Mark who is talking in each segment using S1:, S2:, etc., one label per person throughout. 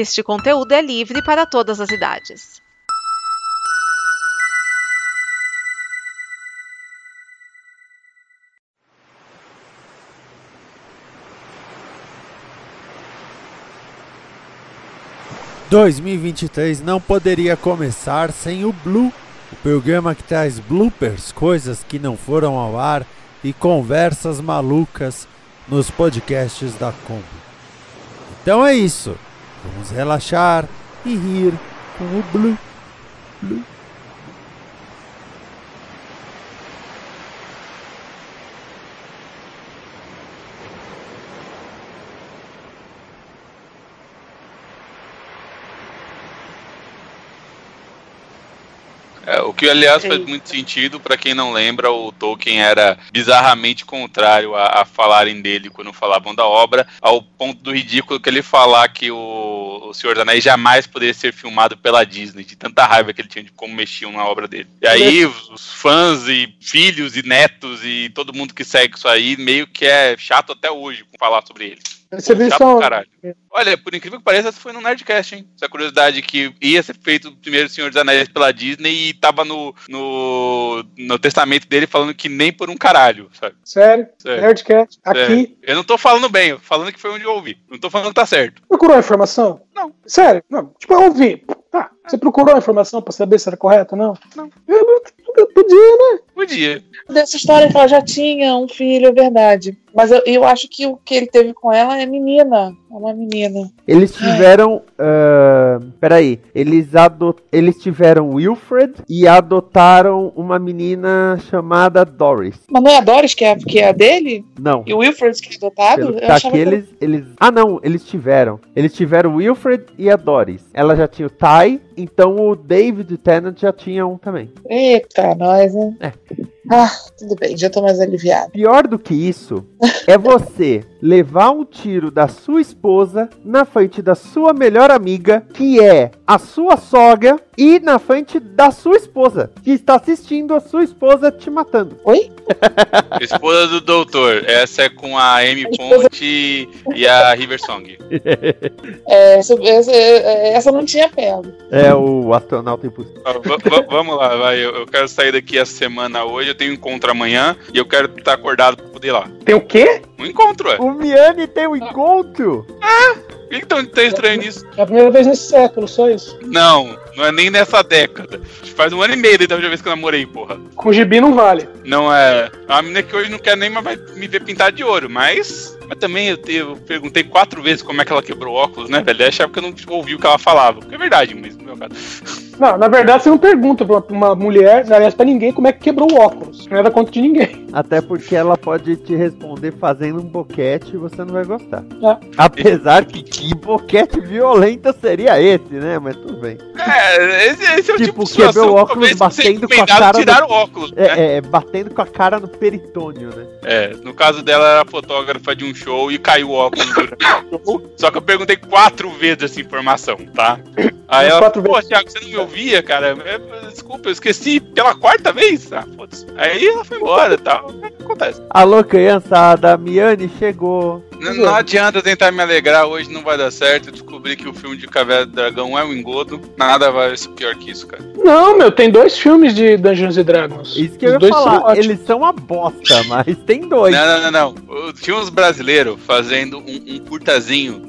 S1: Este conteúdo é livre para todas as idades.
S2: Dois mil e vinte e três não poderia começar sem o Blue, o programa que traz bloopers, coisas que não foram ao ar e conversas malucas nos podcasts da Kombi. Então é isso. Vamos relaxar e rir com o Blue. Blue.
S3: Que, aliás, faz muito sentido para quem não lembra, o Tolkien era bizarramente contrário a, a, falarem dele quando falavam da obra, ao ponto do ridículo que ele falar que o, o Senhor dos Anéis jamais poderia ser filmado pela Disney, de tanta raiva que ele tinha de como mexiam na obra dele. E aí, os fãs e filhos e netos e todo mundo que segue isso aí, meio que é chato até hoje com falar sobre ele. Olha, por incrível que pareça, foi no Nerdcast, hein? Essa curiosidade que ia ser feito o primeiro Senhor dos Anéis pela Disney e tava no, no, no testamento dele falando que nem por um caralho, sabe?
S4: Sério? Sério. Nerdcast, aqui.
S3: Sério. Eu não tô falando bem, eu falando que foi onde eu ouvi. Não tô falando que tá certo.
S4: Procurou a informação?
S3: Não.
S4: Sério? Não. Tipo, eu ouvi. Tá. Você procurou a informação pra saber se era correto ou não?
S3: Não.
S4: Eu, eu, podia, né?
S3: Podia.
S5: Dessa história que ela já tinha um filho, é verdade. Mas eu, eu acho que o que ele teve com ela é menina. É uma menina.
S6: Eles tiveram. Uh, peraí. Eles, adot, eles tiveram Wilfred e adotaram uma menina chamada Doris.
S5: Mas não é a Doris que é, que é a dele?
S6: Não.
S5: E o Wilfred que é adotado?
S6: Pelo, tá que eles, eles. Ah, não. Eles tiveram. Eles tiveram Wilfred e a Doris. Ela já tinha o Ty, então o David Tennant já tinha um também.
S5: Eita, nós, né?
S6: É.
S5: Ah, tudo bem, já tô mais aliviado.
S6: Pior do que isso é você levar um tiro da sua esposa na frente da sua melhor amiga, que é a sua sogra, e na frente da sua esposa, que está assistindo a sua esposa te matando.
S5: Oi?
S3: Esposa do doutor. Essa é com a Amy Ponte e a River Song.
S5: É, essa, essa, essa não tinha pego.
S6: É o astronauta impossível.
S3: vamos lá, vai. Eu, eu, quero sair daqui essa semana hoje. Eu tenho um encontro amanhã e eu quero estar acordado pra poder ir lá.
S4: Tem o quê?
S3: Um encontro, ué.
S6: O Miane tem um encontro?
S3: Ah! Por que tão, tão estranho nisso?
S4: É a primeira vez nesse século, só isso.
S3: Não, não é nem nessa década. Faz um ano e meio da última vez que eu namorei, porra.
S4: Com gibi não vale.
S3: Não é. A menina que hoje não quer nem mais me ver pintar de ouro, mas. Mas também eu, eu perguntei quatro vezes como é que ela quebrou o óculos, né, velho? Eu achava que eu não ouvi o que ela falava. Que é verdade, mas no meu caso.
S4: Não, na verdade você não pergunta pra uma mulher, aliás, pra ninguém, como é que quebrou o óculos. Não é da conta de ninguém.
S6: Até porque ela pode te responder fazendo um boquete e você não vai gostar. É. Apesar que que boquete violento seria esse, né? Mas tudo bem.
S3: É, esse, esse é o tipo,
S6: tipo de quebrou o óculos batendo com a cara.
S3: Tirar no... o óculos.
S6: É, né? é, batendo com a cara no peritônio, né?
S3: É, no caso dela, era fotógrafa de um show e caiu o óculos durante o show. Só que eu perguntei quatro vezes essa informação, tá? Aí ela, pô, vezes. Thiago, você não me ouvia, cara? É, desculpa, eu esqueci pela quarta vez. Ah, foda-se. Aí ela foi embora e tal. Acontece.
S6: Alô, criançada, a Miane chegou.
S3: Não, não, adianta tentar me alegrar, hoje não vai dar certo. Eu descobri que o filme de Caverna do Dragão é um engodo. Nada vai ser pior que isso, cara.
S4: Não, meu, tem dois filmes de Dungeons and Dragons.
S6: Isso que Os eu ia falar, são eles são uma bosta, mas tem dois.
S3: Não, não, não, não. Tinha uns brasileiros fazendo um, um curtazinho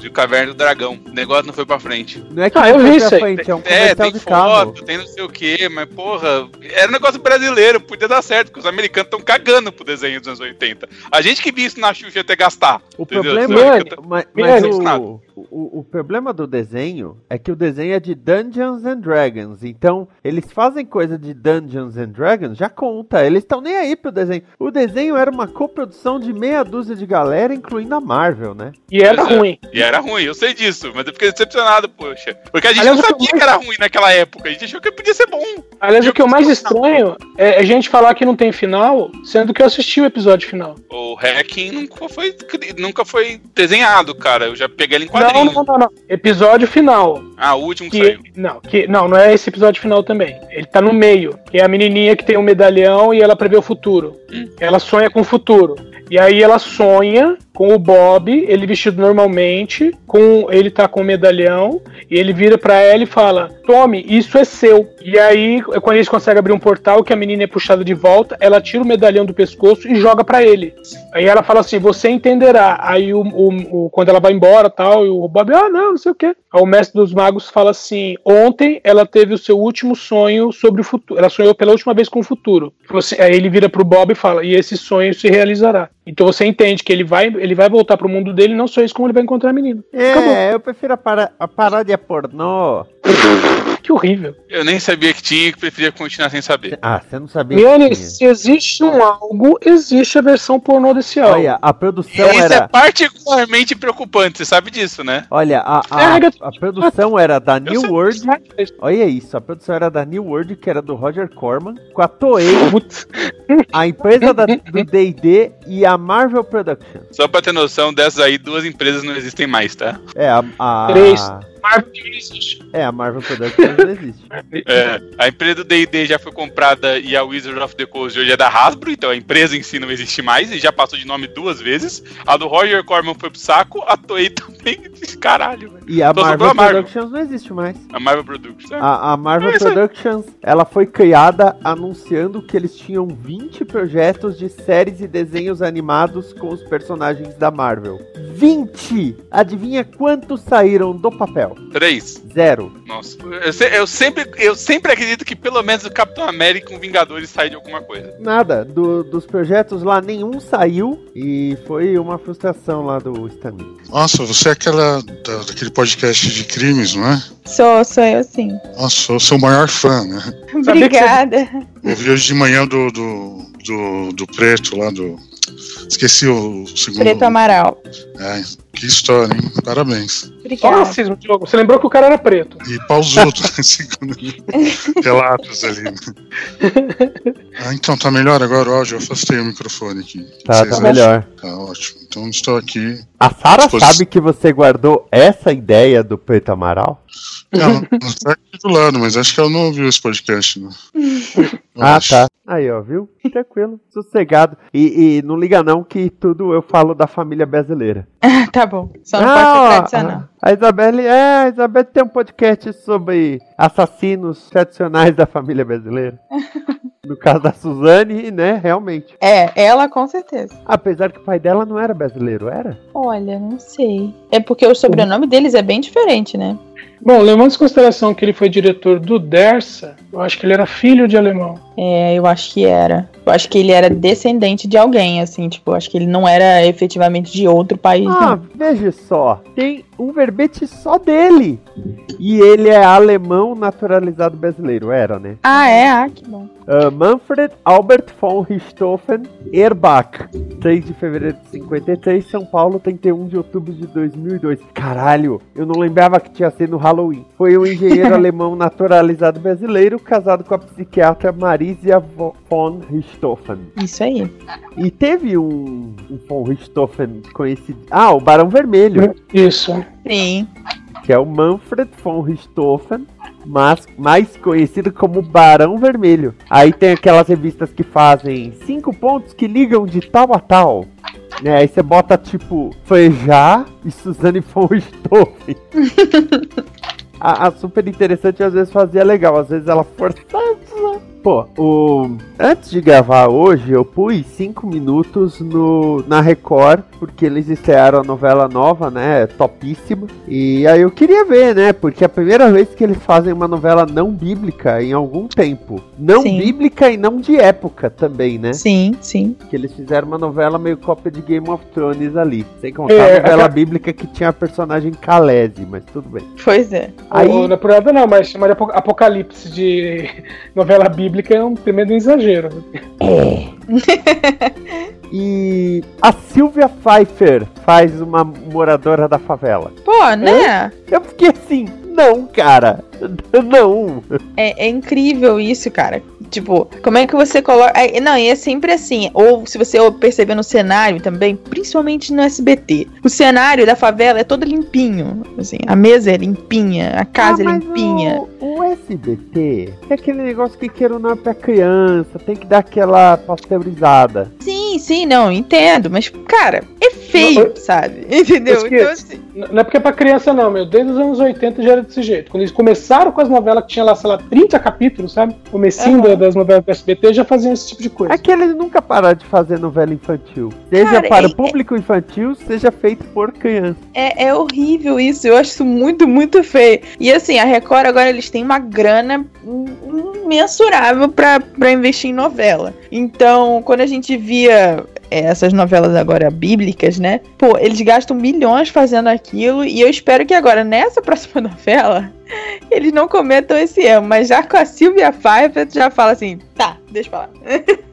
S3: de Caverna do Dragão. O negócio não foi pra frente.
S6: Não é que ah, eu vi isso frente, é um
S3: É, tem
S6: de
S3: foto,
S6: carro.
S3: tem não sei o que, mas porra, era um negócio brasileiro, podia dar certo, porque os americanos estão cagando pro desenho dos anos 80. A gente que viu isso na Xuxa até gastar.
S6: O problema é, mas, mas o, o, o, problema do desenho é que o desenho é de Dungeons and Dragons. Então, eles fazem coisa de Dungeons and Dragons, já conta. Eles estão nem aí pro desenho. O desenho era uma coprodução de meia dúzia de galera, incluindo a Marvel, né?
S4: E era é, ruim.
S3: E era ruim, eu sei disso, mas eu fiquei decepcionado, poxa. Porque a gente Aliás, não sabia que, mais... que era ruim naquela época. A gente achou que podia ser bom.
S4: Aliás, o que é o mais estranho é a gente falar que não tem final, sendo que eu assisti o episódio final.
S3: O Hacking nunca foi, nunca foi desenhado, cara. Eu já peguei ele em quadrinhos.
S4: Não, não, não, não. Episódio final.
S3: Ah, o último
S4: que,
S3: que saiu.
S4: Não, que, não, não é esse episódio final também. Ele tá no meio. Que é a menininha que tem um medalhão e ela prevê o futuro. Hum. Ela sonha com o futuro. E aí ela sonha com o Bob, ele vestido normalmente, com ele tá com o medalhão, e ele vira para ela e fala: Tome, isso é seu. E aí, quando eles conseguem abrir um portal, que a menina é puxada de volta, ela tira o medalhão do pescoço e joga para ele. Aí ela fala assim: Você entenderá. Aí, o, o, o, quando ela vai embora tal, e o Bob, ah, não, não sei o quê. Aí o mestre dos magos fala assim: Ontem ela teve o seu último sonho sobre o futuro. Ela sonhou pela última vez com o futuro. Aí ele vira pro Bob e fala: E esse sonho se realizará. Então você entende que ele vai, ele vai voltar pro mundo dele, não só isso, como ele vai encontrar a menina.
S6: É, Acabou. eu prefiro a, para, a paródia pornô.
S4: Que horrível.
S3: Eu nem sabia que tinha e preferia continuar sem saber.
S6: Ah, você não sabia.
S4: Miane, se existe um algo, existe a versão pornô desse algo.
S6: Olha, a produção
S3: Isso
S6: era.
S3: é particularmente preocupante, você sabe disso, né?
S6: Olha, a, a, a produção era da New World. Olha isso, a produção era da New World, que era do Roger Corman, com a Toei, a empresa da, do D&D e a Marvel Productions.
S3: Só pra ter noção, dessas aí, duas empresas não existem mais, tá?
S6: É, a... a...
S4: Três. Marvel não existe.
S6: É, a Marvel Productions não existe.
S3: É, a empresa do D&D já foi comprada e a Wizard of the Coast hoje é da Hasbro, então a empresa em si não existe mais e já passou de nome duas vezes. A do Roger Corman foi pro saco, a Toei também, caralho. velho.
S6: E a Marvel
S3: a Marvel.
S6: Productions não existe mais.
S3: A Marvel Productions. é.
S6: A, a Marvel
S3: É.
S6: Productions, ela foi criada anunciando que eles tinham 20 projetos de séries e desenhos animados com os personagens da Marvel. 20! Adivinha quantos saíram do papel?
S3: Três.
S6: Zero.
S3: Nossa. Eu, se- eu sempre, eu sempre acredito que pelo menos o Capitão América e o Vingadores sai de alguma coisa.
S6: Nada. Do- dos projetos lá, nenhum saiu e foi uma frustração lá do Stanley.
S7: Nossa, você é aquela da- daquele podcast de crimes, não é?
S8: Sou, sou eu sim.
S7: Nossa, eu sou o maior fã, né?
S8: Obrigada.
S7: Ouvi hoje de manhã do, do, do, do Preto lá do. Esqueci o segundo.
S8: Preto Amaral.
S7: É, que história, hein? Parabéns.
S4: Só
S8: Obrigada.
S4: racismo, Diogo. Você lembrou que o cara era preto.
S7: E pausudo, né? segundo relatos ali. né? Ah, então, tá melhor agora o áudio? Eu afastei o microfone aqui.
S6: Tá, tá melhor.
S7: Tá ótimo. Então estou aqui.
S6: A Sara sabe que você guardou essa ideia do Preto Amaral?
S7: Não, não tá aqui do lado, mas acho que ela não ouviu esse podcast, não.
S6: Ah, tá. Aí, ó, viu? Tranquilo, sossegado. E, e não liga não que tudo eu falo da família brasileira.
S8: tá bom. Só não
S6: Ah,
S8: pode ser tradicional.
S6: A Isabelle, é, a Isabelle tem um podcast sobre assassinos tradicionais da família brasileira. No caso da Suzane, né, realmente.
S8: É, ela com certeza.
S6: Apesar que o pai dela não era brasileiro, era?
S8: Olha, não sei. É porque o sobrenome deles é bem diferente, né?
S4: Bom, levando em consideração que ele foi diretor do Dersa, eu acho que ele era filho de alemão.
S8: É, eu acho que era. Eu acho que ele era descendente de alguém, assim, tipo, eu acho que ele não era efetivamente de outro país.
S6: Ah,
S8: não.
S6: veja só, tem um verbete só dele. E ele é alemão naturalizado brasileiro, era, né?
S8: Ah, é? Ah, que bom.
S6: Uh, Manfred Albert von Richthofen Erbach, 3 de fevereiro de 53, São Paulo, 31 de outubro de 2002. Caralho, eu não lembrava que tinha sido no Halloween. Foi um engenheiro alemão naturalizado brasileiro, casado com a psiquiatra Marisia vo- von Richthofen.
S8: Isso aí.
S6: E teve um, um von Richthofen conhecido. Ah, o Barão Vermelho,
S4: Isso.
S8: Sim.
S6: que é o Manfred von Richthofen. Mas mais conhecido como Barão Vermelho. Aí tem aquelas revistas que fazem cinco pontos que ligam de tal a tal. Né, aí você bota tipo Frejá e Suzane von a, a super interessante às vezes fazia legal, às vezes ela forçava. Pô, o... antes de gravar hoje, eu pus cinco minutos no... na Record, porque eles estrearam a novela nova, né? Topíssima. E aí eu queria ver, né? Porque é a primeira vez que eles fazem uma novela não bíblica em algum tempo. Não
S8: Sim.
S6: bíblica e não de época também, né?
S8: Sim, sim.
S6: Que eles fizeram uma novela meio cópia de Game of Thrones ali. Sem contar
S4: É,
S6: a novela
S4: a-
S6: bíblica que tinha a personagem Kalese, mas tudo bem.
S8: Pois é.
S6: Aí-
S4: Ou, não é por nada não, mas chamar de apo- apocalipse de novela bíblica é um tremendo exagero.
S6: E a Sylvia Pfeiffer faz uma moradora da favela.
S8: Pô, né?
S6: Eu fiquei assim, não, cara. Não.
S8: É, é incrível isso, cara. Tipo, como é que você coloca. é, não, e é sempre assim. Ou se você perceber no cenário também, principalmente no SBT. O cenário da favela é todo limpinho. Assim, a mesa é limpinha, a casa é
S6: Ah, mas
S8: limpinha.
S6: O, o SBT é aquele negócio que queira ou não é pra criança, tem que dar aquela pasteurizada.
S8: Sim, Sim, não, entendo. Mas, cara, é feio, não, sabe? Entendeu?
S4: Então, assim... Não é porque é pra criança, não, meu. Desde os anos 80 já era desse jeito. Quando eles começaram com as novelas que tinha lá, sei lá, 30 capítulos, sabe? Comecinho uhum. das novelas do SBT já faziam esse tipo de coisa.
S6: É que eles nunca pararam de fazer novela infantil. Seja cara, para é, o público é... infantil, seja feito por criança.
S8: É, é horrível isso. Eu acho isso muito, muito feio. E assim, a Record agora eles têm uma grana imensurável para investir em novela. Então, quando a gente via é, essas novelas agora bíblicas, né? Pô, eles gastam milhões fazendo aquilo e eu espero que agora, nessa próxima novela, eles não cometam esse erro. Mas já com a Silvia Pfeiffer, tu já fala assim, tá, deixa eu falar.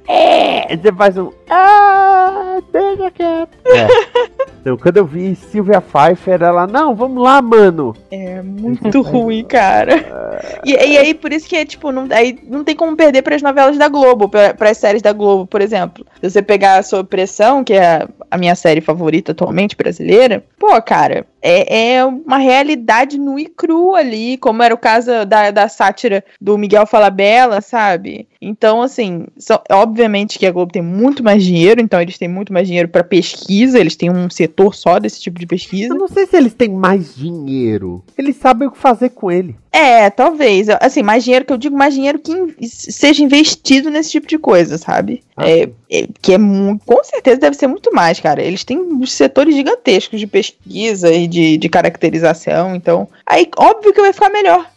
S6: É, você faz um. Ah, deixa quieto. É. Então, quando eu vi Silvia Pfeiffer, ela, não, vamos lá, mano.
S8: É muito ruim, cara. E, e, aí, por isso que é tipo, não, aí não tem como perder para as novelas da Globo, para as séries da Globo, por exemplo. Se você pegar a sua pressão, que é a minha série favorita atualmente brasileira, pô, cara, é, é uma realidade nua e crua ali, como era o caso da, da sátira do Miguel Falabella, sabe? Então, assim, só, obviamente que a Globo tem muito mais dinheiro, então eles têm muito mais dinheiro para pesquisa, eles têm um setor só desse tipo de pesquisa.
S6: Eu não sei se eles têm mais dinheiro. Eles sabem o que fazer com ele.
S8: É, talvez. Assim, mais dinheiro que eu digo, mais dinheiro que in seja investido nesse tipo de coisa, sabe? Ah, é, é, que é. Com certeza deve ser muito mais, cara. Eles têm setores gigantescos de pesquisa e de, de caracterização, então. Aí, óbvio que vai ficar melhor.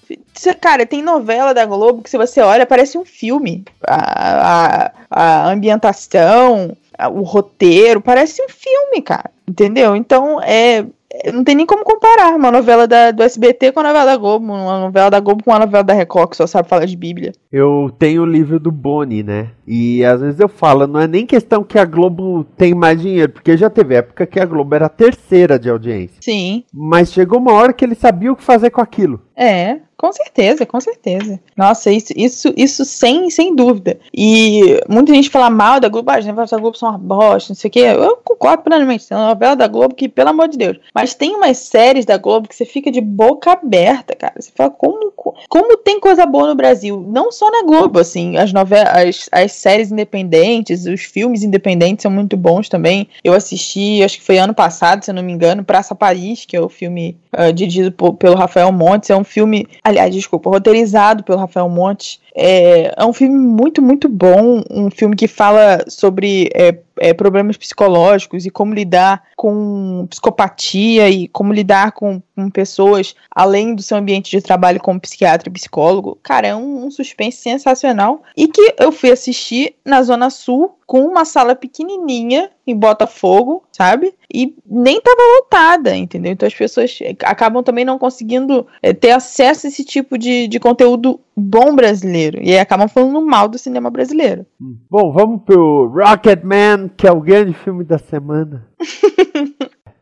S8: Cara, tem novela da Globo que se você olha, parece um filme. A, a, a ambientação, o roteiro, parece um filme, cara. Entendeu? Então, é não tem nem como comparar uma novela da, do SBT com a novela da Globo, uma novela da Globo com uma novela da Record, que só sabe falar de Bíblia.
S6: Eu tenho o livro do Boni, né? E às vezes eu falo, não é nem questão que a Globo tem mais dinheiro, porque já teve época que a Globo era a terceira de audiência.
S8: Sim.
S6: Mas chegou uma hora que ele sabia o que fazer com aquilo.
S8: É. Com certeza, com certeza. Nossa, isso, isso, isso sem, sem dúvida. E muita gente fala mal da Globo, ah, as novelas da Globo são uma bosta, não sei o quê. Eu concordo plenamente. Tem uma novela da Globo que, pelo amor de Deus. Mas tem umas séries da Globo que você fica de boca aberta, cara. Você fala, como, como tem coisa boa no Brasil? Não só na Globo, assim. As novelas, as, as séries independentes, os filmes independentes são muito bons também. Eu assisti, acho que foi ano passado, se eu não me engano, Praça Paris, que é o filme uh, dirigido por, pelo Rafael Montes. É um filme aliás, desculpa, roteirizado pelo Rafael Montes. É, é um filme muito, muito bom. Um filme que fala sobre é, é, problemas psicológicos e como lidar com psicopatia e como lidar com, com, pessoas além do seu ambiente de trabalho como psiquiatra e psicólogo. Cara, é um, um suspense sensacional e que eu fui assistir na Zona Sul com uma sala pequenininha em Botafogo, sabe? E nem tava lotada, entendeu? Então as pessoas acabam também não conseguindo é, ter acesso a esse tipo de, de conteúdo bom brasileiro. E aí acabam falando mal do cinema brasileiro.
S6: Bom, vamos pro Rocketman, que é o grande filme da semana.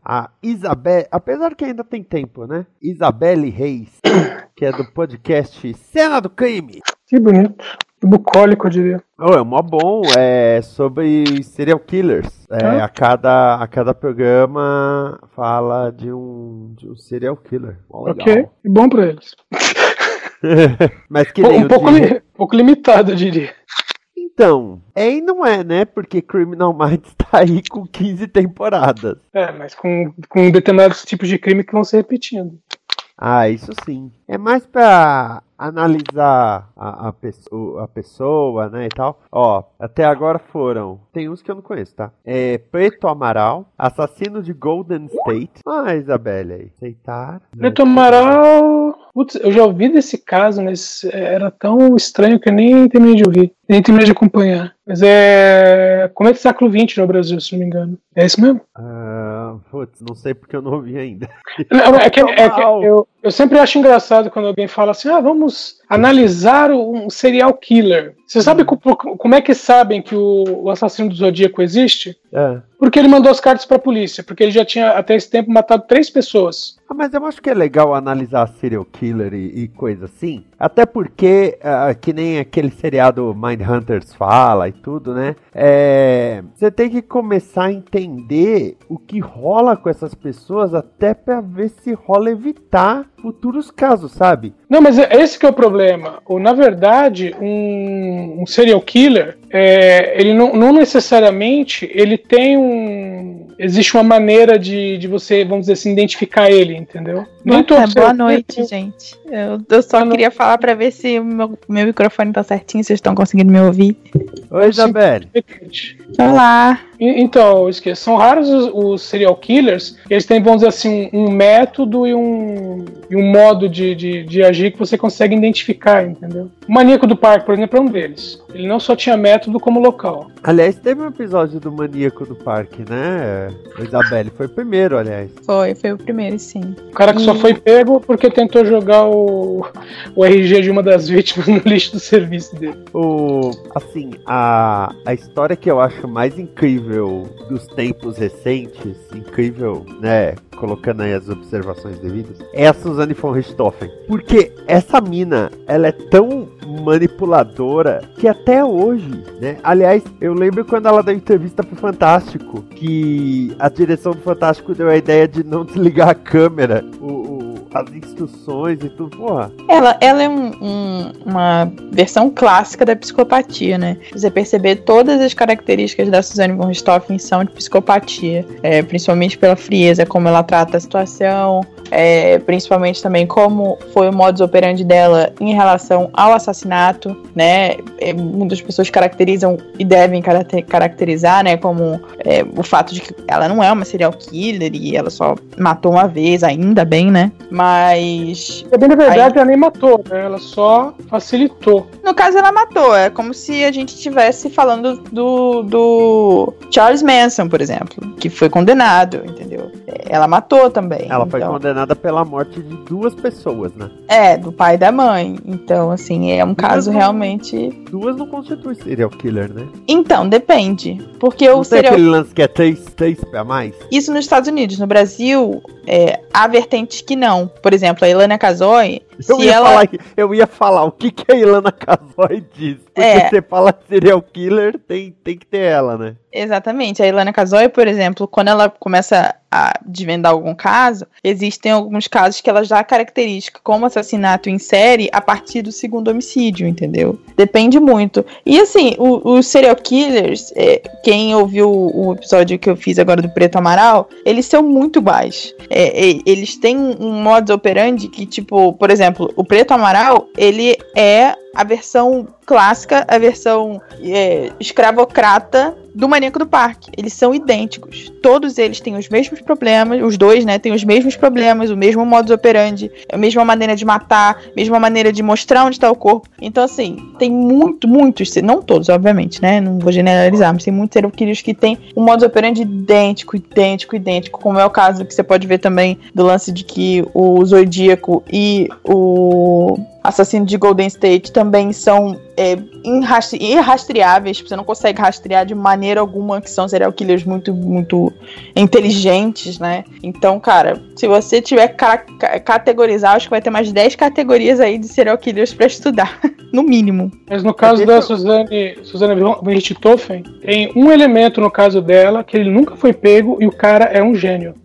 S6: a Isabelle, apesar que ainda tem tempo, né? Isabelle Reis, que é do podcast Cena do Crime.
S4: Que bonito. Bucólico, eu diria.
S6: Oh, é mó bom, é sobre serial killers. É, a, cada, a cada programa fala de um, de um serial killer.
S4: ok, bom pra eles.
S6: Mas que nem
S4: um, pouco, li, um pouco limitado, eu diria.
S6: Então, é e não é, né? Porque Criminal Minds tá aí com 15 temporadas.
S4: É, mas com, com determinados tipos de crime que vão se repetindo.
S6: Ah, isso sim. É mais pra analisar a, a, pessoa, a pessoa, né, e tal. Ó, até agora foram. Tem uns que eu não conheço, tá? É Preto Amaral, Assassino de Golden State. Ah, Isabelle aí. Aceitar.
S4: Preto Amaral. Putz, eu já ouvi desse caso, mas era tão estranho que eu nem terminei de ouvir. Nem terminei de acompanhar. Mas é. Como é que século XX no Brasil, se não me engano? É isso mesmo?
S6: Uh, putz, não sei porque eu não ouvi ainda.
S4: Não, é que, é que eu, eu sempre acho engraçado quando alguém fala assim: ah, vamos analisar um serial killer. Você sabe uhum. como é que sabem que o, assassino do Zodíaco existe? É. Porque ele mandou as cartas para a polícia, porque ele já tinha até esse tempo matado três pessoas.
S6: Ah, mas eu acho que é legal analisar serial killer e, e coisa assim. Até porque, uh, que nem aquele seriado Mindhunters fala e tudo, né? É, você tem que começar a entender o que rola com essas pessoas até para ver se rola evitar futuros casos, sabe?
S4: Não, mas é esse que é o problema. Ou, na verdade, um, um serial killer, é, ele não, não, necessariamente ele tem um. Existe uma maneira de, de você, vamos dizer assim, identificar ele, entendeu?
S8: Nem boa, boa noite, gente. Eu, eu só boa queria noite. falar para ver se o meu, meu microfone tá certinho, vocês estão conseguindo me ouvir.
S6: Oi, Isabelle.
S8: Olá.
S4: Então, esqueça, são raros os, os, serial killers, eles têm, vamos dizer assim, um método e um, e um modo de, de, de agir que você consegue identificar, entendeu? O maníaco do parque, por exemplo, é um deles. Ele não só tinha método como local.
S6: Aliás, teve um episódio do Maníaco do Parque, né? Isabelle foi o primeiro, aliás.
S8: Foi, foi o primeiro, sim.
S4: O cara que e... só foi pego porque tentou jogar o, o RG de uma das vítimas no lixo do serviço dele.
S6: O, assim, a, a história que eu acho mais incrível dos tempos recentes, incrível, né? Colocando aí as observações devidas, é a Suzanne von Richthofen. Porque essa mina, ela é tão manipuladora que até hoje, né? Aliás, eu lembro quando ela deu entrevista pro Fantástico, que a direção do Fantástico deu a ideia de não desligar a câmera. O, o as instruções e tudo, porra.
S8: Ela, ela é um, um, uma versão clássica da psicopatia, né? Você perceber todas as características da Suzanne von Richthofen são de psicopatia, é, principalmente pela frieza, como ela trata a situação, é, principalmente também como foi o modus operandi dela em relação ao assassinato, né? É, muitas pessoas caracterizam e devem caracterizar, né, como é, o fato de que ela não é uma serial killer e ela só matou uma vez, ainda bem, né? Mas.
S4: É bem na verdade, aí... ela nem matou, né? Ela só facilitou.
S8: No caso, ela matou. É como se a gente estivesse falando do, do Charles Manson, por exemplo, que foi condenado, entendeu? Ela matou também.
S6: Ela então... foi condenada pela morte de duas pessoas, né?
S8: É, do pai e da mãe. Então, assim, é um duas caso não... realmente.
S6: Duas não constitui serial killer, né?
S8: Então, depende. Porque
S6: não
S8: o
S6: serial. aquele lance que é três, três a mais?
S8: Isso nos Estados Unidos. No Brasil, é, há vertentes que não. Por exemplo, a Ilana Casoy.
S6: Eu, ia ela... falar, eu ia falar o que, que a Ilana Casoy diz. Porque é. você fala serial killer, tem, tem que ter ela, né?
S8: Exatamente. A Ilana Casoy, por exemplo, quando ela começa a desvendar algum caso, existem alguns casos que ela já caracteriza como assassinato em série a partir do segundo homicídio, entendeu? Depende muito. E assim, os serial killers, é, quem ouviu o episódio que eu fiz agora do Preto Amaral, eles são muito baixos. É, é, eles têm um modus operandi que, tipo, por exemplo, o Preto Amaral, ele é a versão clássica, a versão é, escravocrata do Maníaco do Parque. Eles são idênticos. Todos eles têm os mesmos problemas, os dois, né, têm os mesmos problemas, o mesmo modus operandi, a mesma maneira de matar, a mesma maneira de mostrar onde está o corpo. Então, assim, tem muito, muitos, não todos, obviamente, né, não vou generalizar, mas tem muitos serial que têm um modus operandi idêntico, idêntico, idêntico, como é o caso que você pode ver também do lance de que o Zodíaco e o assassino de Golden State também são é, irrastreáveis, você não consegue rastrear de maneira alguma, que são serial killers muito, muito inteligentes, né? Então, cara, se você tiver ca categorizar, acho que vai ter mais 10 categorias aí de serial killers para estudar, no mínimo.
S4: Mas no caso da Suzane, Suzane Richthofen, tem um elemento no caso dela que ele nunca foi pego e o cara é um gênio,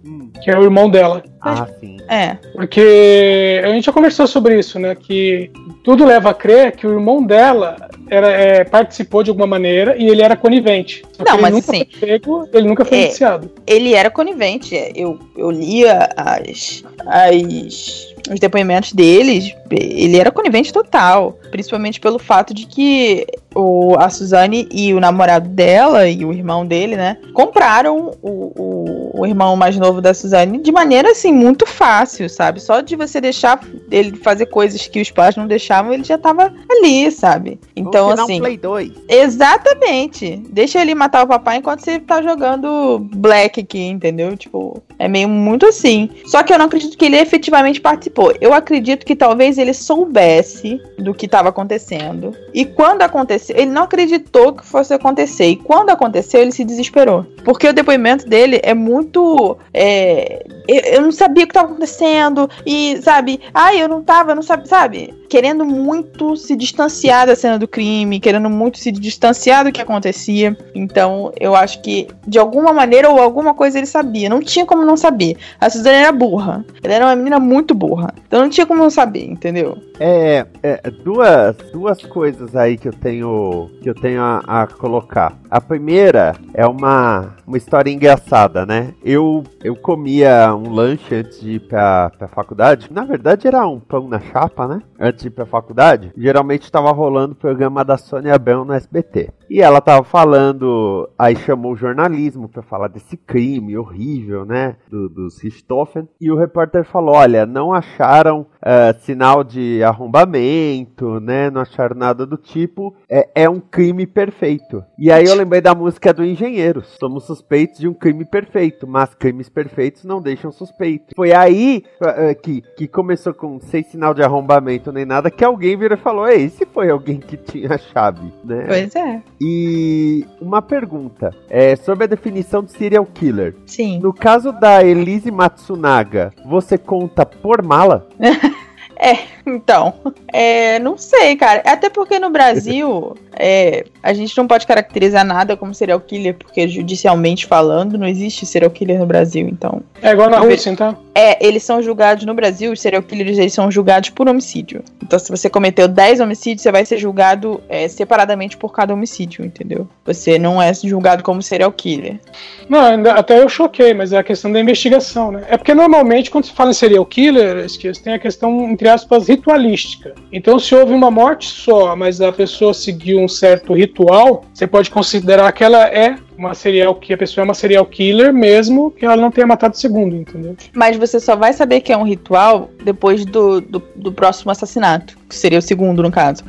S4: que é o irmão dela.
S6: Ah, sim.
S8: É.
S4: Porque a gente já conversou sobre isso, né? Que tudo leva a crer que o irmão dela era, é, participou de alguma maneira e ele era conivente.
S8: Não, mas assim.
S4: Pego, ele nunca foi é, indiciado.
S8: Ele era conivente. Eu, eu lia as, as os depoimentos deles, ele era conivente total. Principalmente pelo fato de que o, a Suzane e o namorado dela e o irmão dele, né, compraram o, o, o, irmão mais novo da Suzane de maneira assim muito fácil, sabe? Só de você deixar ele fazer coisas que os pais não deixavam, ele já tava ali, sabe? Então assim.
S6: Play 2.
S8: Exatamente. Deixa ele matar o papai enquanto você tá jogando Black aqui, entendeu? Tipo, é meio muito assim. Só que eu não acredito que ele efetivamente participou. Eu acredito que talvez talvez ele soubesse do que estava acontecendo. E quando aconteceu, ele não acreditou que fosse acontecer. E quando aconteceu, ele se desesperou. Porque o depoimento dele é muito. É, eu, não sabia o que estava acontecendo. E, sabe, ai, eu não tava, eu não sabia, sabe? Querendo muito se distanciar da cena do crime, querendo muito se distanciar do que acontecia. Então, eu acho que, de alguma maneira ou alguma coisa, ele sabia. Não tinha como não saber. A Suzana era burra. Ela era uma menina muito burra. Então não tinha como não saber, entendeu?
S6: É, é, duas, duas coisas aí que eu tenho que eu tenho a, a, colocar. A primeira é uma, uma história engraçada, né? Eu, eu comia um lanche antes de ir pra, pra faculdade. Na verdade era um pão na chapa, né? Antes de ir pra faculdade. Geralmente estava rolando o programa da Sônia Abrão no SBT. E ela tava falando, aí chamou o jornalismo para falar desse crime horrível, né? Do, dos Richthofen. E o repórter falou: olha, não acharam uh, sinal de arrombamento, né? Não acharam nada do tipo. É, é um crime perfeito. E aí eu lembrei da música do Engenheiros. Somos suspeitos de um crime perfeito, mas crimes perfeitos não deixam suspeitos. Foi aí uh, que, que começou com sem sinal de arrombamento nem nada, que alguém virou e falou: Ei, se foi alguém que tinha a chave, né?
S8: Pois é.
S6: E uma pergunta é sobre a definição de serial killer.
S8: Sim.
S6: No caso da Elise Matsunaga, você conta por mala?
S8: É, então, é, não sei, cara. Até porque no Brasil, é, a gente não pode caracterizar nada como serial killer, porque judicialmente falando, não existe serial killer no Brasil, então.
S4: É igual na Rússia, então?
S8: É, eles são julgados no Brasil, os serial killers eles são julgados por homicídio. Então, se você cometeu 10 homicídios, você vai ser julgado é, separadamente por cada homicídio, entendeu? Você não é julgado como serial killer.
S4: Não, ainda, até eu choquei, mas é a questão da investigação, né? É porque normalmente, quando se fala em serial killer, tem a questão, entre aspas, ritualística. Então, se houve uma morte só, mas a pessoa seguiu um certo ritual, você pode considerar que ela é uma serial que a pessoa é uma serial killer mesmo que ela não tenha matado o segundo, entendeu?
S8: Mas você só vai saber que é um ritual depois do, do, do, próximo assassinato, que seria o segundo no caso.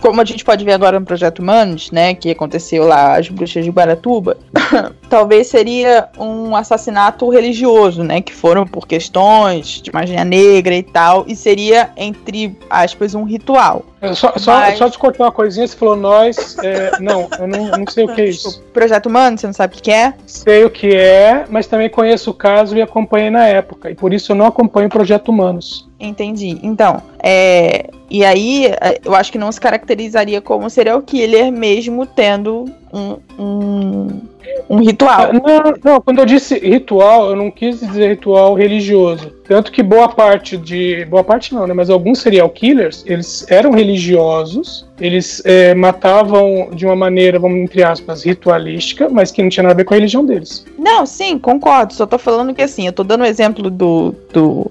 S8: Como a gente pode ver agora no Projeto Humanos, né, que aconteceu lá as bruxas de Guaratuba, talvez seria um assassinato religioso, né, que foram por questões de magia negra e tal, e seria entre aspas um ritual.
S4: Só, só, Mas... só te cortar uma coisinha, você falou nós. É, não, eu não, não sei o que é isso.
S8: Projeto Humano, você não sabe o que é?
S4: Sei o que é, mas também conheço o caso e acompanhei na época. E por isso eu não acompanho o Projeto Humanos.
S8: Entendi. Então, é, e aí eu acho que não se caracterizaria como serial killer mesmo tendo um, um um ritual.
S4: Não, não, quando eu disse ritual, eu não quis dizer ritual religioso. Tanto que boa parte de. Boa parte não, né? Mas alguns serial killers, eles eram religiosos, eles é, matavam de uma maneira, vamos entre aspas, ritualística, mas que não tinha nada a ver com a religião deles.
S8: Não, sim, concordo. Só tô falando que assim, eu tô dando o exemplo do, do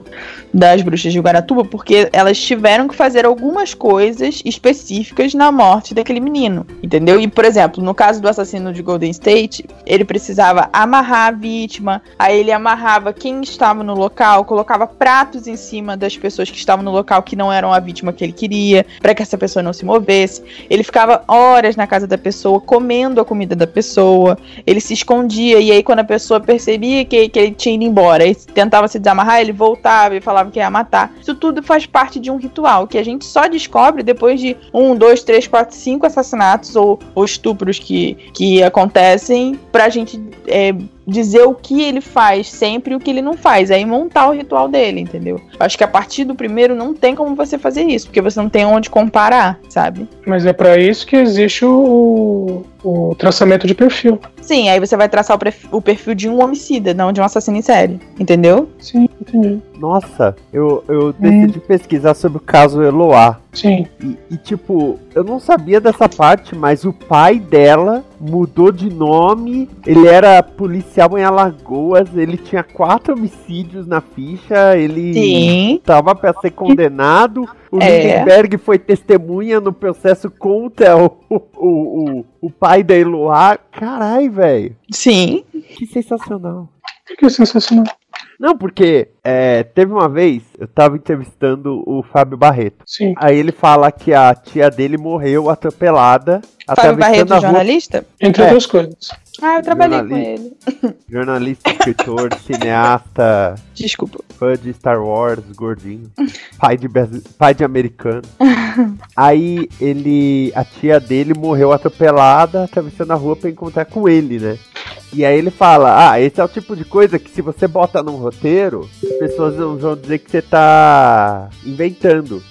S8: das bruxas de Guaratuba, porque elas tiveram que fazer algumas coisas específicas na morte daquele menino, entendeu? E, por exemplo, no caso do assassino de Golden State, ele precisava amarrar a vítima, aí ele amarrava quem estava no local, colocava pratos em cima das pessoas que estavam no local que não eram a vítima que ele queria, para que essa pessoa não se movesse. Ele ficava horas na casa da pessoa, comendo a comida da pessoa, ele se escondia, e aí quando a pessoa percebia que, que ele tinha ido embora, e tentava se desamarrar, ele voltava e falava que ia matar. Isso tudo faz parte de um ritual que a gente só descobre depois de um, dois, três, quatro, cinco assassinatos ou, ou estupros que, que acontecem pra gente é, dizer o que ele faz sempre e o que ele não faz. Aí montar o ritual dele, entendeu? Acho que a partir do primeiro não tem como você fazer isso, porque você não tem onde comparar, sabe?
S4: Mas é para isso que existe o, o traçamento de perfil.
S8: Sim, aí você vai traçar o perfil, o perfil de um homicida, não de um assassino em série. Entendeu?
S4: Sim, entendi.
S6: Nossa, eu, eu decidi hum. pesquisar sobre o caso Eloá.
S4: Sim.
S6: E, e, tipo, eu não sabia dessa parte, mas o pai dela mudou de nome. Ele era policial em Alagoas, ele tinha quatro homicídios na ficha, ele
S8: Sim.
S6: tava para ser condenado. O é. Lindenberg foi testemunha no processo contra o, o, o, o pai da Eloá. Carai, velho.
S8: Sim.
S6: Que sensacional.
S4: Que sensacional.
S6: Não, porque é, teve uma vez, eu tava entrevistando o Fábio Barreto.
S4: Sim.
S6: Aí ele fala que a tia dele morreu atropelada.
S8: Fábio Barreto,
S6: atravessando a rua.
S8: jornalista?
S4: Entre
S6: É.
S4: outras coisas.
S8: Ah, eu trabalhei com
S6: Jornalista.
S8: ele.
S6: Jornalista, escritor, cineasta,
S8: Desculpa.
S6: fã de Star Wars, gordinho, pai de, pai de americano. Aí ele, a tia dele morreu atropelada, atravessando a rua pra encontrar com ele, né? E aí ele fala, ah, esse é o tipo de coisa que se você bota num roteiro, as pessoas não vão dizer que você tá inventando.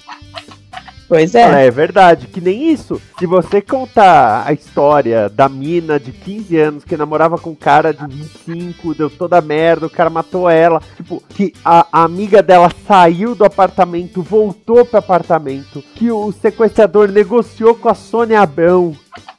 S8: Pois é.
S6: É verdade, que nem isso. Se você contar a história da mina de 15 anos que namorava com um cara de 25, deu toda merda, o cara matou ela. Tipo, que a, a amiga dela saiu do apartamento, voltou pro apartamento, que o sequestrador negociou com a Sônia Abrão.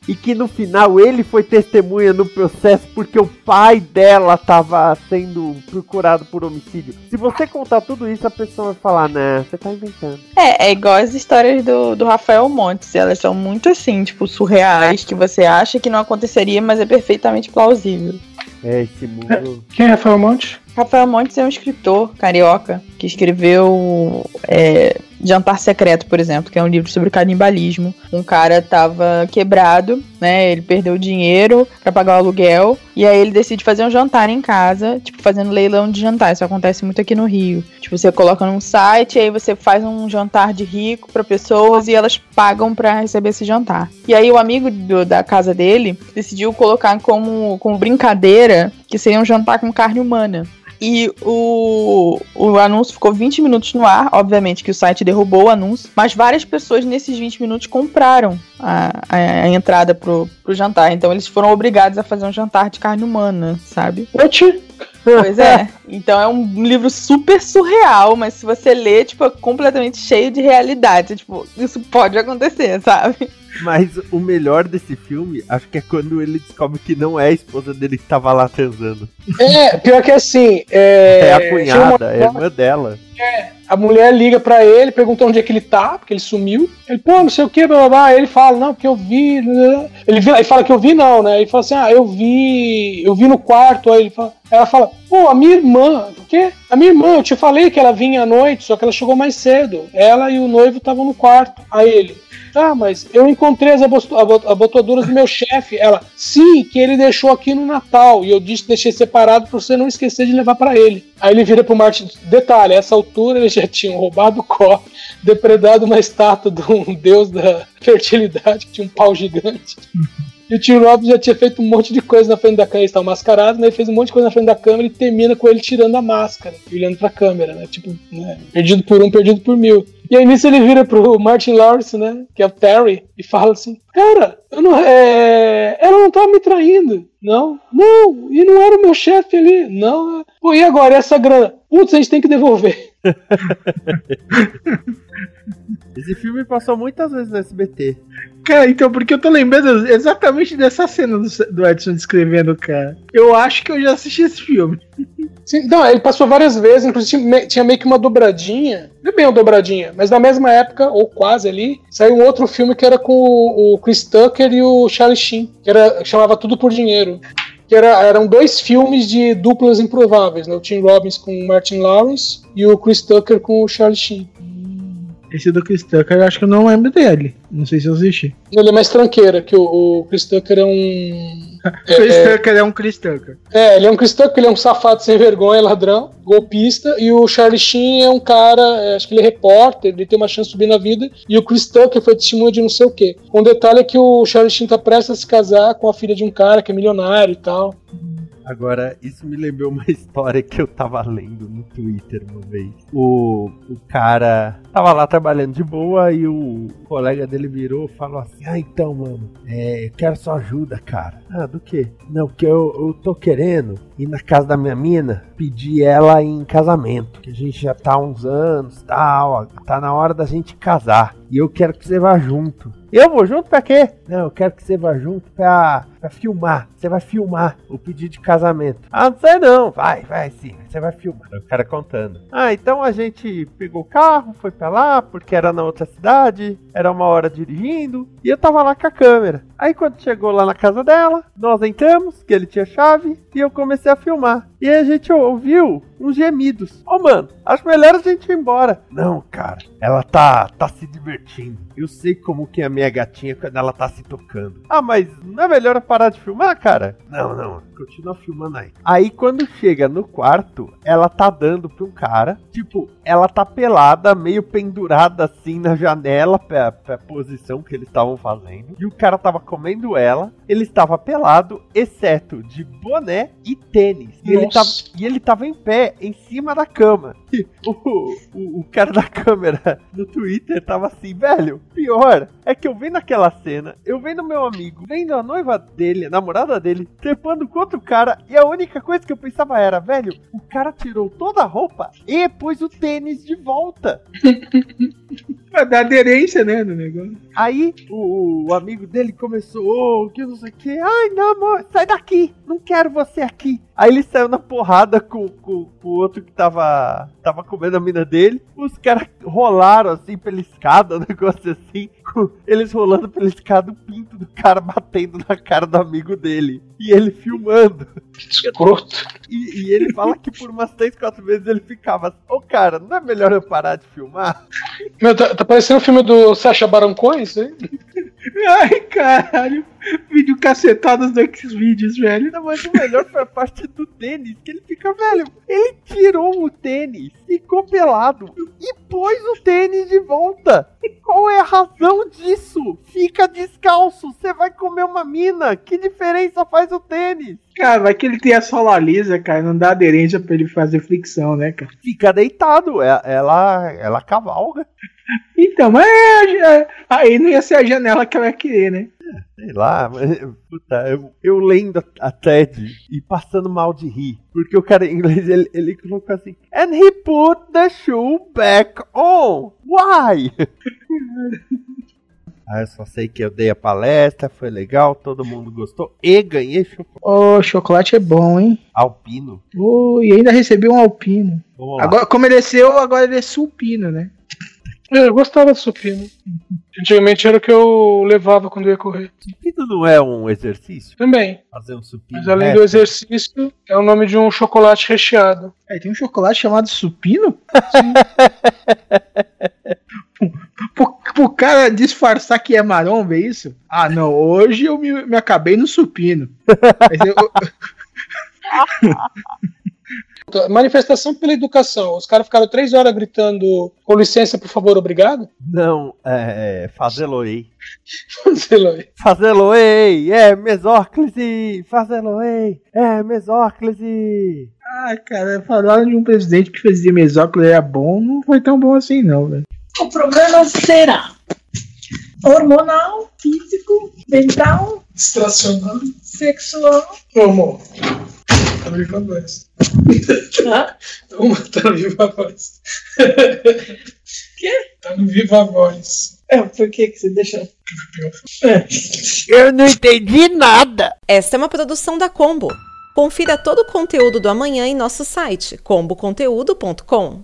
S6: E que no final ele foi testemunha no processo porque o pai dela tava sendo procurado por homicídio. Se você contar tudo isso, a pessoa vai falar, né, você tá inventando.
S8: É, é igual as histórias do, do Rafael Montes. Elas são muito assim, tipo, surreais, que você acha que não aconteceria, mas é perfeitamente plausível.
S6: É, esse mundo.
S4: Quem é Rafael Monte?
S8: Rafael Montes é um escritor carioca que escreveu é, Jantar Secreto, por exemplo, que é um livro sobre canibalismo. Um cara tava quebrado, né? Ele perdeu o dinheiro pra pagar o aluguel. E aí ele decide fazer um jantar em casa, tipo, fazendo leilão de jantar. Isso acontece muito aqui no Rio. Tipo, você coloca num site, aí você faz um jantar de rico pra pessoas e elas pagam pra receber esse jantar. E aí o amigo do- da casa dele decidiu colocar como, como brincadeira que seria um jantar com carne humana. E o, o anúncio ficou 20 minutos no ar, obviamente que o site derrubou o anúncio, mas várias pessoas nesses 20 minutos compraram a, a, a entrada pro, pro jantar. Então eles foram obrigados a fazer um jantar de carne humana, sabe?
S4: Oxi.
S8: Pois é. Então é um livro super surreal, mas se você lê, tipo, é completamente cheio de realidade. Tipo, isso pode acontecer, sabe?
S6: Mas o melhor desse filme, acho que é quando ele descobre que não é a esposa dele que tava lá transando.
S4: É, pior que assim. É,
S6: É, a
S4: uma-
S6: cunhada, é a irmã dela.
S4: A mulher liga pra ele, pergunta onde é que ele tá, porque ele sumiu. Ele, pô, não sei o que, blá blá blá. Aí ele fala, não, porque eu vi. Ele, ele fala que eu vi, não, né? Ele fala assim, ah, eu vi. Eu vi no quarto. Aí ele fala, ela fala, pô, a minha irmã. O quê? A minha irmã, eu te falei que ela vinha à noite, só que ela chegou mais cedo. Ela e o noivo estavam no quarto. Aí ele. Ah, mas eu encontrei as abotoaduras do meu chefe. Ela, sim, que ele deixou aqui no Natal. E eu disse, deixei separado pra você não esquecer de levar pra ele. Aí ele vira pro Martin. Detalhe, a essa altura eles já tinham roubado o copo, depredado uma estátua de um deus da fertilidade, que tinha um pau gigante. E o Tim Robbins já tinha feito um monte de coisa na frente da câmera, eles estavam mascarados, né? Ele fez um monte de coisa na frente da câmera e termina com ele tirando a máscara, e olhando pra câmera, né? Tipo, né? perdido por um, perdido por mil. E aí nisso ele vira pro Martin Lawrence, né? Que é o Terry, e fala assim: Cara, eu não, é... ela não tava me traindo. Não, não, e não era o meu chefe ali. Não, pô, e agora? Essa grana? Putz, a gente tem que devolver.
S6: Esse filme passou muitas vezes no SBT.
S9: Cara, então, porque eu tô lembrando exatamente dessa cena do, do Edson descrevendo, cara. Eu acho que eu já assisti esse filme.
S4: Sim, não, ele passou várias vezes, inclusive tinha me- tinha meio que uma dobradinha, não é bem uma dobradinha, mas na mesma época, ou quase ali, saiu um outro filme que era com o, o Chris Tucker e o Charlie Sheen, que era, chamava Tudo por Dinheiro. Que era, eram dois filmes de duplas improváveis, né? O Tim Robbins com o Martin Lawrence e o Chris Tucker com o Charlie Sheen.
S9: Esse do Chris Tucker, eu acho que eu não lembro dele. Não sei se eu assisti.
S4: Ele é mais tranqueira, que o, o Chris Tucker é um.
S9: Chris Tucker é um Chris Tucker.
S4: É, ele é um Chris Tucker, ele é um safado sem vergonha, ladrão, golpista, e o Charlie Sheen é um cara, é, acho que ele é repórter, ele tem uma chance de subir na vida, e o Chris Tucker foi testemunha de não sei o quê. Um detalhe é que o Charlie Sheen tá prestes a se casar com a filha de um cara que é milionário e tal.
S6: Agora, isso me lembrou uma história que eu tava lendo no Twitter uma vez. O, o cara tava lá trabalhando de boa e o colega dele virou e falou assim: Ah, então, mano, é, eu quero sua ajuda, cara. Ah, do quê? Não, que eu, eu tô querendo ir na casa da minha mina pedir ela em casamento. Que a gente já tá há uns anos tal, tá na hora da gente casar. E eu quero que você vá junto. Eu vou junto pra quê? Não, eu quero que você vá junto pra, pra filmar. Você vai filmar o pedido de casamento. Ah, não sei não. Vai, vai sim. Você vai filmar. O cara contando. Ah, então a gente pegou o carro, foi pra lá, porque era na outra cidade. Era uma hora dirigindo. E eu tava lá com a câmera. Aí quando chegou lá na casa dela, nós entramos, que ele tinha chave, e eu comecei a filmar. E a gente ouviu uns gemidos. Ô, oh, mano, acho melhor a gente ir embora.
S2: Não, cara, ela tá, tá se divertindo. Eu sei como que é a minha gatinha quando ela tá se tocando.
S6: Ah, mas não é melhor parar de filmar, cara?
S2: Não, não, continua filmando aí.
S6: Aí quando chega no quarto, ela tá dando pra um cara. Tipo, ela tá pelada, meio pendurada assim na janela, pra, pra posição que eles estavam fazendo. E o cara tava comendo ela. Ele estava pelado, exceto de boné e tênis. E ele, tava, e ele tava em pé, em cima da cama. E o, o, o cara da câmera no Twitter tava assim, velho. Pior é que eu vendo aquela cena, eu vendo meu amigo, vendo a noiva dele, a namorada dele, trepando com outro cara, e a única coisa que eu pensava era, velho, o cara tirou toda a roupa e pôs o tênis de volta.
S9: pra dar aderência, né, no negócio.
S6: Aí o, o amigo dele começou, oh, que não sei o que, ai não, amor, sai daqui, não quero você aqui. Aí ele saiu na porrada com, com, com, o outro que tava, tava comendo a mina dele. Os caras rolaram assim pela escada, um negócio assim. Eles rolando pela escada, o pinto do cara batendo na cara do amigo dele. E ele filmando.
S4: Escroto.
S6: E, e ele fala que por umas 3, 4 vezes ele ficava, ô oh, cara, não é melhor eu parar de filmar?
S4: Meu, tá, tá parecendo o um filme do Sacha Baron Cohen, hein?
S9: Ai, caralho. Vídeo cacetadas do Xvideos, velho.
S6: Não, mas o melhor foi a parte do tênis, que ele fica, velho, ele tirou o tênis, ficou pelado e pôs o tênis de volta. E qual é a razão disso? Fica descalço, você vai comer uma mina. Que diferença faz o tênis?
S9: Cara, vai que ele tem a sola lisa, cara, não dá aderência pra ele fazer fricção, né, cara?
S6: Fica deitado, é, ela, ela cavalga.
S9: Então, mas é, é, aí não ia ser a janela que ela ia querer, né?
S6: Sei lá, mas puta, eu, eu lendo a TED e passando mal de rir. Porque o cara em inglês ele, ele colocou assim: And he put the shoe back on. Why? Ah, eu só sei que eu dei a palestra, foi legal, todo mundo gostou e ganhei chocolate.
S9: Ô, oh, chocolate é bom, hein?
S6: Alpino.
S9: Oh, e ainda recebi um alpino. Agora, como ele desceu, agora ele é supino, né?
S4: É, eu gostava de supino. Antigamente era o que eu levava quando ia correr.
S6: Supino não é um exercício?
S4: Também.
S6: Fazer um supino.
S4: Mas além reto. do exercício, é o nome de um chocolate recheado.
S9: É, tem um chocolate chamado supino? Sim. pro, pro cara disfarçar que é maromba, é isso? Ah, não, hoje eu me, me acabei no supino. Mas eu...
S4: Manifestação pela educação. Os caras ficaram três horas gritando com licença, por favor, obrigado?
S6: Não, é. é Fazê-lo-ei.
S4: Fazê-lo-ei.
S6: Fazê-lo-ei, é mesóclise. Fazê-lo-ei, é mesóclise.
S9: Ah, cara, falaram de um presidente que fazia mesóclise era bom, não foi tão bom assim, não, velho.
S5: O problema será hormonal, físico, mental,
S4: extracional,
S5: sexual.
S4: Amor. Tá viva a voz. Tá? Uma tá viva a voz.
S5: Quê?
S4: Tá no viva a voz.
S5: É, por que, que você deixou?
S6: É. Eu não entendi nada.
S1: Esta é uma produção da Combo. Confira todo o conteúdo do amanhã em nosso site comboconteúdo.com.